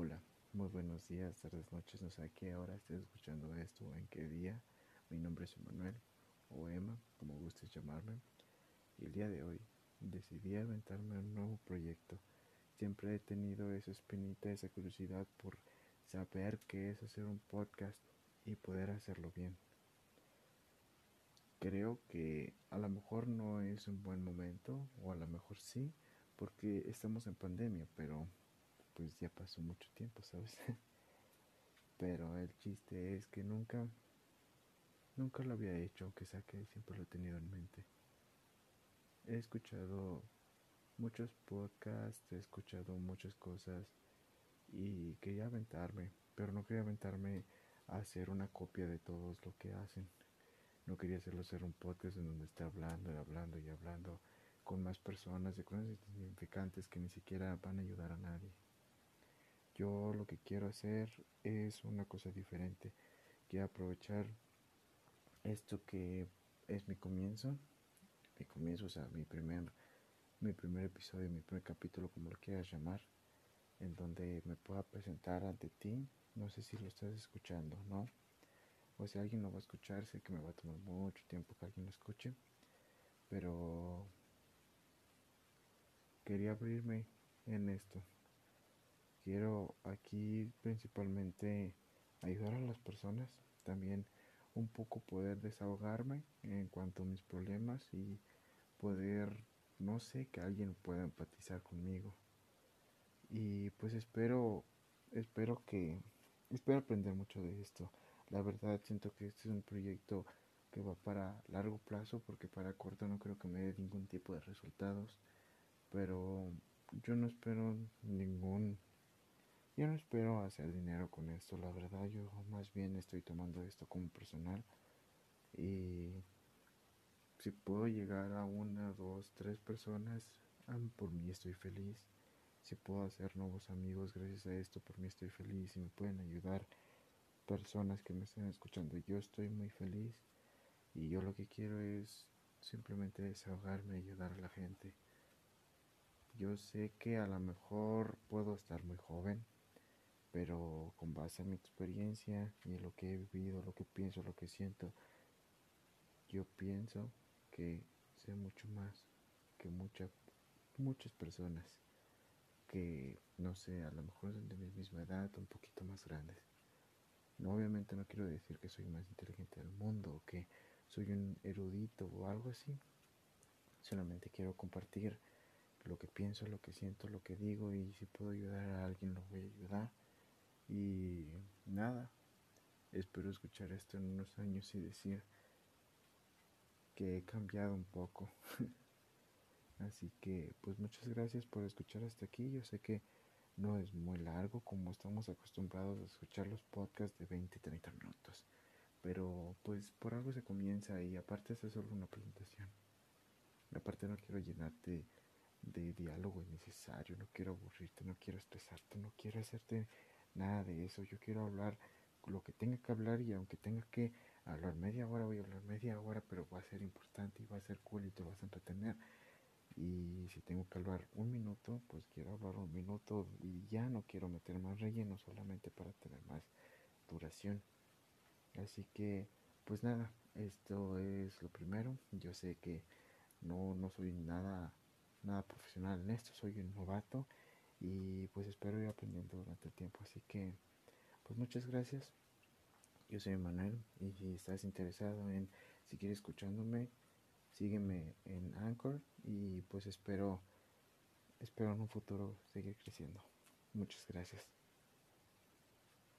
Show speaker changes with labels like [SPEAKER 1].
[SPEAKER 1] Hola, muy buenos días, tardes, noches, no sé a qué hora estés escuchando esto o en qué día. Mi nombre es Emanuel o Emma, como gustes llamarme. Y el día de hoy decidí aventarme un nuevo proyecto. Siempre he tenido esa espinita, esa curiosidad por saber qué es hacer un podcast y poder hacerlo bien. Creo que a lo mejor no es un buen momento, o a lo mejor sí, porque estamos en pandemia, pero pues ya pasó mucho tiempo, ¿sabes? Pero el chiste es que nunca, nunca lo había hecho, aunque sea que siempre lo he tenido en mente. He escuchado muchos podcasts, he escuchado muchas cosas y quería aventarme, pero no quería aventarme a hacer una copia de todos lo que hacen. No quería hacerlo ser un podcast en donde esté hablando y hablando y hablando con más personas de cosas insignificantes que ni siquiera van a ayudar a nadie. Yo lo que quiero hacer es una cosa diferente. Quiero aprovechar esto que es mi comienzo, mi comienzo, o sea, mi primer, mi primer episodio, mi primer capítulo, como lo quieras llamar, en donde me pueda presentar ante ti. No sé si lo estás escuchando, ¿no? O si alguien lo va a escuchar, sé que me va a tomar mucho tiempo que alguien lo escuche, pero quería abrirme en esto quiero aquí principalmente ayudar a las personas, también un poco poder desahogarme en cuanto a mis problemas y poder, no sé, que alguien pueda empatizar conmigo. Y pues espero, espero que, espero aprender mucho de esto. La verdad siento que este es un proyecto que va para largo plazo porque para corto no creo que me dé ningún tipo de resultados. Pero yo no espero ningún yo no espero hacer dinero con esto, la verdad yo más bien estoy tomando esto como personal y si puedo llegar a una, dos, tres personas, por mí estoy feliz. Si puedo hacer nuevos amigos gracias a esto, por mí estoy feliz. Si me pueden ayudar personas que me estén escuchando, yo estoy muy feliz. Y yo lo que quiero es simplemente desahogarme ayudar a la gente. Yo sé que a lo mejor puedo estar muy joven, pero con base en mi experiencia y lo que he vivido, lo que pienso, lo que siento, yo pienso que sé mucho más que muchas muchas personas que no sé, a lo mejor son de mi misma edad, un poquito más grandes. No, obviamente no quiero decir que soy más inteligente del mundo o que soy un erudito o algo así. Solamente quiero compartir lo que pienso, lo que siento, lo que digo y si puedo ayudar a alguien lo voy a ayudar. Y nada, espero escuchar esto en unos años y decir que he cambiado un poco. Así que pues muchas gracias por escuchar hasta aquí. Yo sé que no es muy largo como estamos acostumbrados a escuchar los podcasts de 20 30 minutos. Pero pues por algo se comienza y aparte es solo una presentación. Aparte no quiero llenarte de diálogo innecesario, no quiero aburrirte, no quiero estresarte, no quiero hacerte nada de eso. Yo quiero hablar lo que tenga que hablar y aunque tenga que hablar media hora, voy a hablar media hora, pero va a ser importante y va a ser cool y te vas a entretener. Y si tengo que hablar un minuto, pues quiero hablar un minuto y ya no quiero meter más relleno solamente para tener más duración. Así que, pues nada, esto es lo primero. Yo sé que no, no soy nada, nada profesional en esto, soy un novato y pues espero ir aprendiendo durante el tiempo. Así que, pues muchas gracias. Yo soy Manuel y si estás interesado en seguir escuchándome, sígueme en Anchor y pues espero, espero en un futuro seguir creciendo. Muchas gracias.